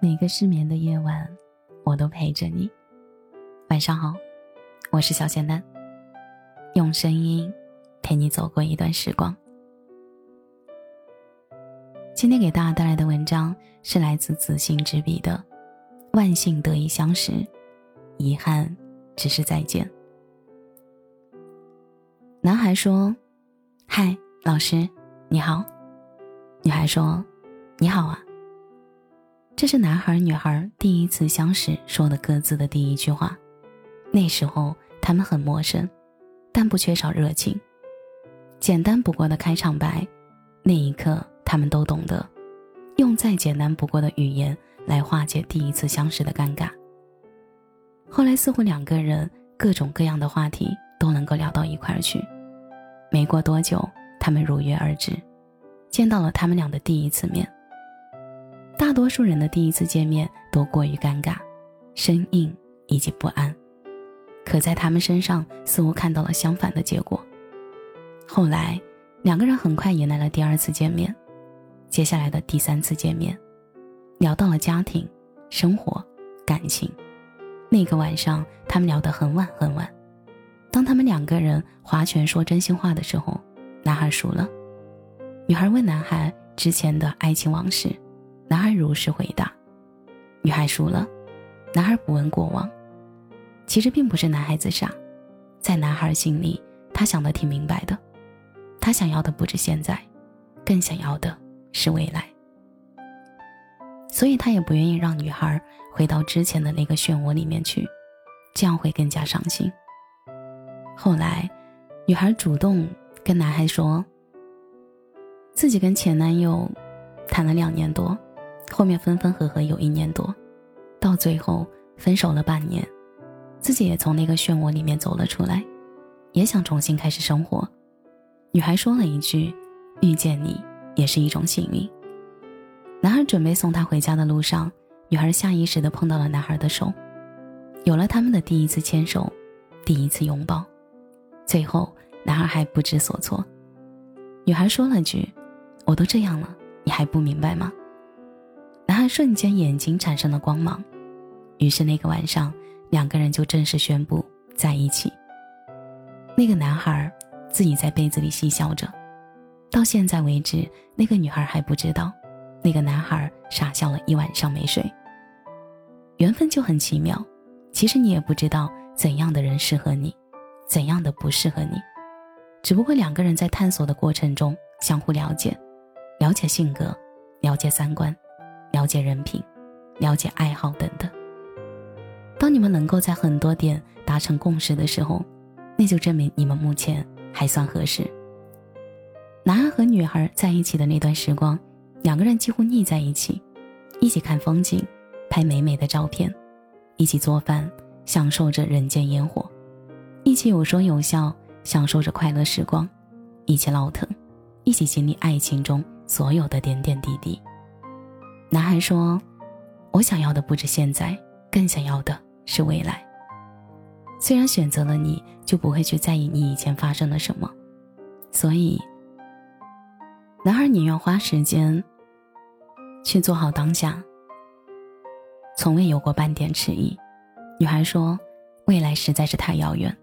每个失眠的夜晚，我都陪着你。晚上好，我是小仙丹，用声音陪你走过一段时光。今天给大家带来的文章是来自子信之笔的《万幸得以相识，遗憾只是再见》。男孩说：“嗨，老师，你好。”女孩说：“你好啊。”这是男孩女孩第一次相识说的各自的第一句话。那时候他们很陌生，但不缺少热情。简单不过的开场白，那一刻他们都懂得，用再简单不过的语言来化解第一次相识的尴尬。后来似乎两个人各种各样的话题都能够聊到一块儿去。没过多久，他们如约而至，见到了他们俩的第一次面。大多数人的第一次见面都过于尴尬、生硬以及不安，可在他们身上似乎看到了相反的结果。后来，两个人很快迎来了第二次见面，接下来的第三次见面，聊到了家庭、生活、感情。那个晚上，他们聊得很晚很晚。当他们两个人划拳说真心话的时候，男孩输了。女孩问男孩之前的爱情往事，男孩如实回答。女孩输了，男孩不问过往。其实并不是男孩子傻，在男孩心里，他想的挺明白的。他想要的不止现在，更想要的是未来。所以他也不愿意让女孩回到之前的那个漩涡里面去，这样会更加伤心。后来，女孩主动跟男孩说，自己跟前男友谈了两年多，后面分分合合有一年多，到最后分手了半年，自己也从那个漩涡里面走了出来，也想重新开始生活。女孩说了一句：“遇见你也是一种幸运。”男孩准备送她回家的路上，女孩下意识的碰到了男孩的手，有了他们的第一次牵手，第一次拥抱。最后，男孩还不知所措。女孩说了句：“我都这样了，你还不明白吗？”男孩瞬间眼睛产生了光芒。于是那个晚上，两个人就正式宣布在一起。那个男孩自己在被子里嬉笑着，到现在为止，那个女孩还不知道，那个男孩傻笑了一晚上没睡。缘分就很奇妙，其实你也不知道怎样的人适合你。怎样的不适合你？只不过两个人在探索的过程中相互了解，了解性格，了解三观，了解人品，了解爱好等等。当你们能够在很多点达成共识的时候，那就证明你们目前还算合适。男孩和女孩在一起的那段时光，两个人几乎腻在一起，一起看风景，拍美美的照片，一起做饭，享受着人间烟火。一起有说有笑，享受着快乐时光；一起闹腾，一起经历爱情中所有的点点滴滴。男孩说：“我想要的不止现在，更想要的是未来。虽然选择了你，就不会去在意你以前发生了什么，所以，男孩宁愿花时间去做好当下，从未有过半点迟疑。”女孩说：“未来实在是太遥远。”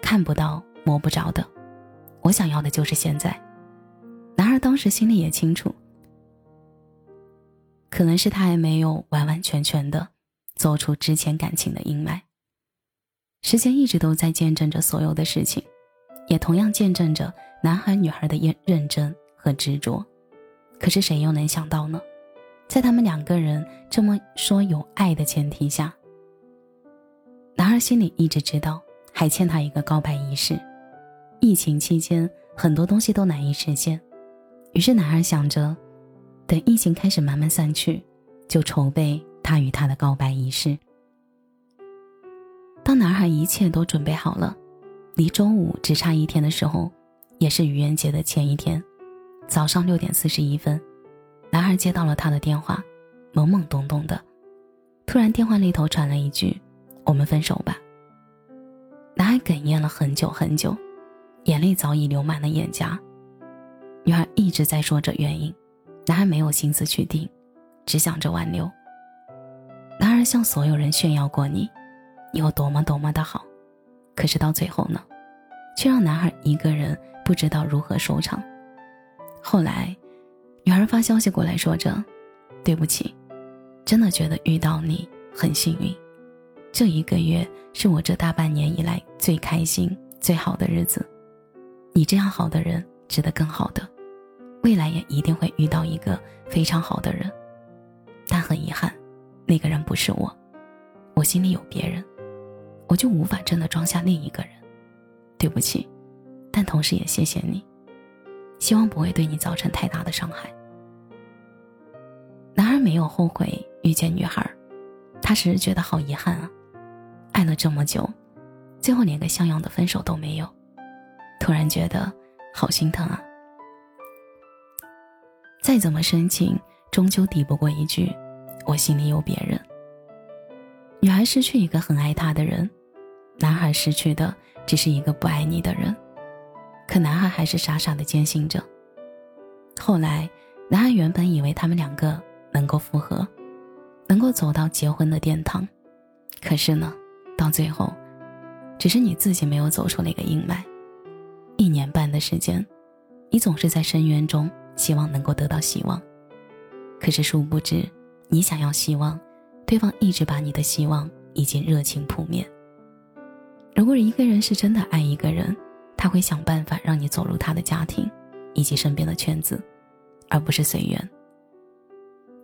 看不到、摸不着的，我想要的就是现在。男孩当时心里也清楚，可能是他还没有完完全全的走出之前感情的阴霾。时间一直都在见证着所有的事情，也同样见证着男孩女孩的认认真和执着。可是谁又能想到呢？在他们两个人这么说有爱的前提下，男孩心里一直知道。还欠他一个告白仪式。疫情期间，很多东西都难以实现，于是男孩想着，等疫情开始慢慢散去，就筹备他与她的告白仪式。当男孩一切都准备好了，离周五只差一天的时候，也是愚人节的前一天，早上六点四十一分，男孩接到了他的电话，懵懵懂懂的，突然电话那头传来一句：“我们分手吧。”男孩哽咽了很久很久，眼泪早已流满了眼颊。女孩一直在说着原因，男孩没有心思去听，只想着挽留。男孩向所有人炫耀过你，你有多么多么的好，可是到最后呢，却让男孩一个人不知道如何收场。后来，女孩发消息过来说着：“对不起，真的觉得遇到你很幸运，这一个月是我这大半年以来最开心、最好的日子。你这样好的人，值得更好的。”未来也一定会遇到一个非常好的人，但很遗憾，那个人不是我，我心里有别人，我就无法真的装下另一个人。对不起，但同时也谢谢你，希望不会对你造成太大的伤害。男孩没有后悔遇见女孩，他只是觉得好遗憾啊，爱了这么久，最后连个像样的分手都没有，突然觉得好心疼啊。再怎么深情，终究抵不过一句“我心里有别人”。女孩失去一个很爱她的人，男孩失去的只是一个不爱你的人。可男孩还是傻傻的坚信着。后来，男孩原本以为他们两个能够复合，能够走到结婚的殿堂。可是呢，到最后，只是你自己没有走出那个阴霾。一年半的时间，你总是在深渊中。希望能够得到希望，可是殊不知，你想要希望，对方一直把你的希望已经热情扑灭。如果一个人是真的爱一个人，他会想办法让你走入他的家庭，以及身边的圈子，而不是随缘。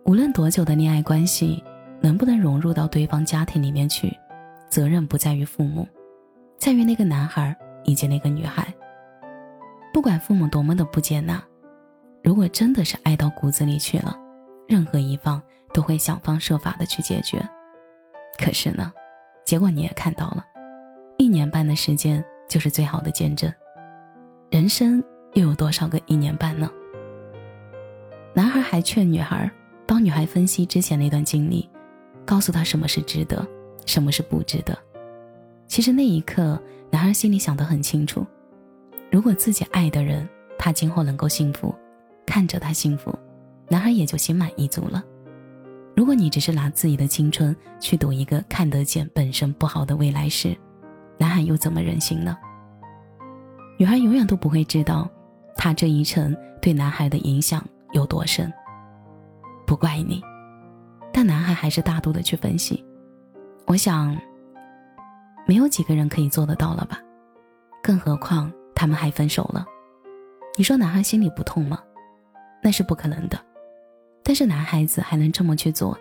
无论多久的恋爱关系，能不能融入到对方家庭里面去，责任不在于父母，在于那个男孩以及那个女孩。不管父母多么的不接纳。如果真的是爱到骨子里去了，任何一方都会想方设法的去解决。可是呢，结果你也看到了，一年半的时间就是最好的见证。人生又有多少个一年半呢？男孩还劝女孩，帮女孩分析之前那段经历，告诉她什么是值得，什么是不值得。其实那一刻，男孩心里想得很清楚：如果自己爱的人，他今后能够幸福。看着他幸福，男孩也就心满意足了。如果你只是拿自己的青春去赌一个看得见本身不好的未来时，男孩又怎么忍心呢？女孩永远都不会知道，他这一程对男孩的影响有多深。不怪你，但男孩还是大度的去分析。我想，没有几个人可以做得到了吧？更何况他们还分手了。你说男孩心里不痛吗？那是不可能的，但是男孩子还能这么去做，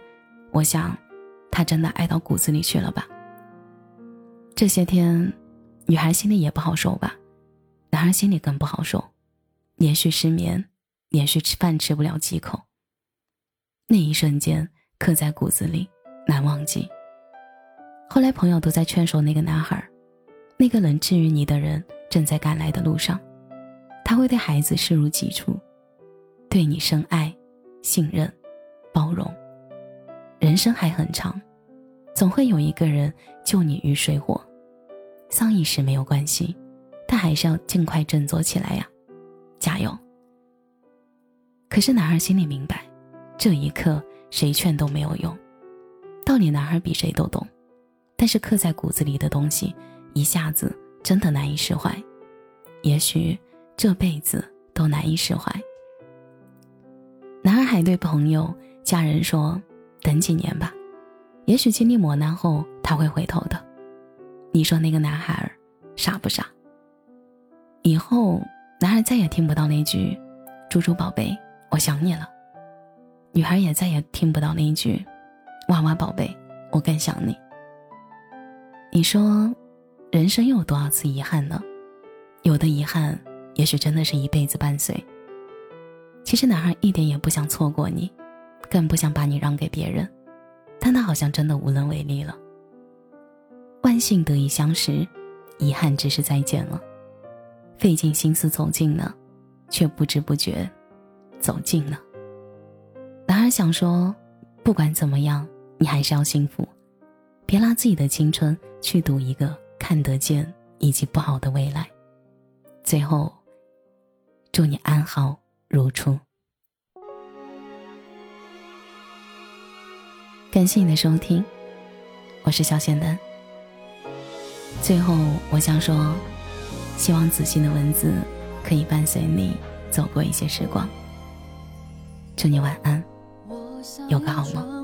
我想，他真的爱到骨子里去了吧。这些天，女孩心里也不好受吧，男孩心里更不好受，连续失眠，连续吃饭吃不了几口。那一瞬间刻在骨子里，难忘记。后来朋友都在劝说那个男孩，那个能治愈你的人正在赶来的路上，他会对孩子视如己出。对你深爱、信任、包容，人生还很长，总会有一个人救你于水火。丧一时没有关系，但还是要尽快振作起来呀，加油！可是男孩心里明白，这一刻谁劝都没有用，道理男孩比谁都懂，但是刻在骨子里的东西，一下子真的难以释怀，也许这辈子都难以释怀。男孩还对朋友、家人说：“等几年吧，也许经历磨难后他会回头的。”你说那个男孩傻不傻？以后男孩再也听不到那句“猪猪宝贝，我想你了”，女孩也再也听不到那一句“娃娃宝贝，我更想你”。你说，人生又有多少次遗憾呢？有的遗憾，也许真的是一辈子伴随。其实男孩一点也不想错过你，更不想把你让给别人，但他好像真的无能为力了。万幸得以相识，遗憾只是再见了。费尽心思走近了，却不知不觉走近了。男孩想说，不管怎么样，你还是要幸福，别拿自己的青春去赌一个看得见以及不好的未来。最后，祝你安好。如初。感谢你的收听，我是小仙丹。最后，我想说，希望子欣的文字可以伴随你走过一些时光。祝你晚安，有个好梦。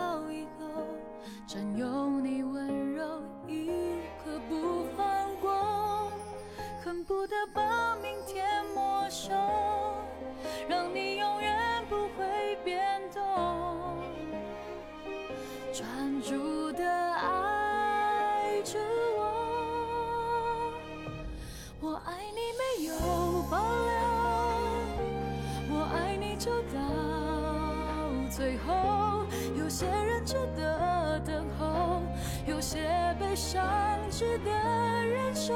到以后占有你温柔一刻不放过，恨不得把明天最后。有些人值得等候，有些悲伤值得忍受。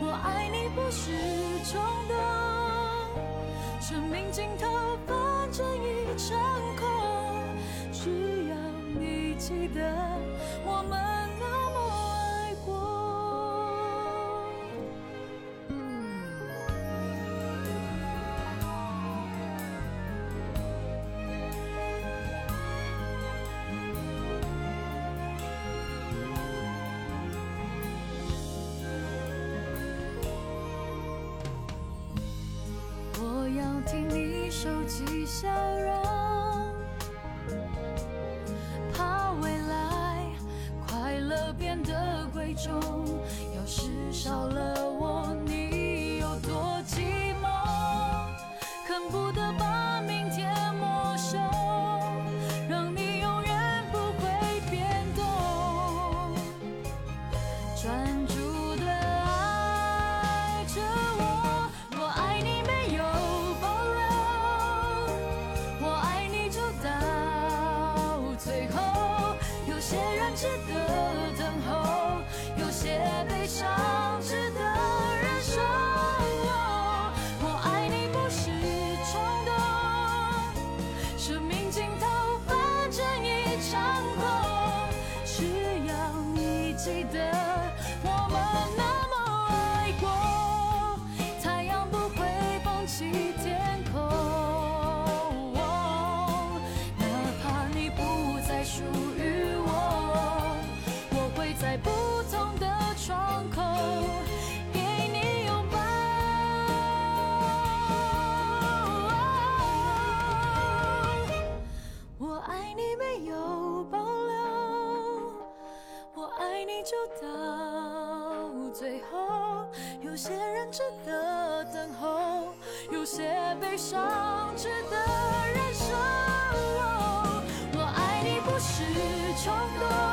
我爱你不是冲动，生命尽头反正一场空，只要你记得我们。起笑容，怕未来快乐变得贵重。要是少了值得等候有些悲伤值得些悲伤值得忍受。我爱你不是冲动。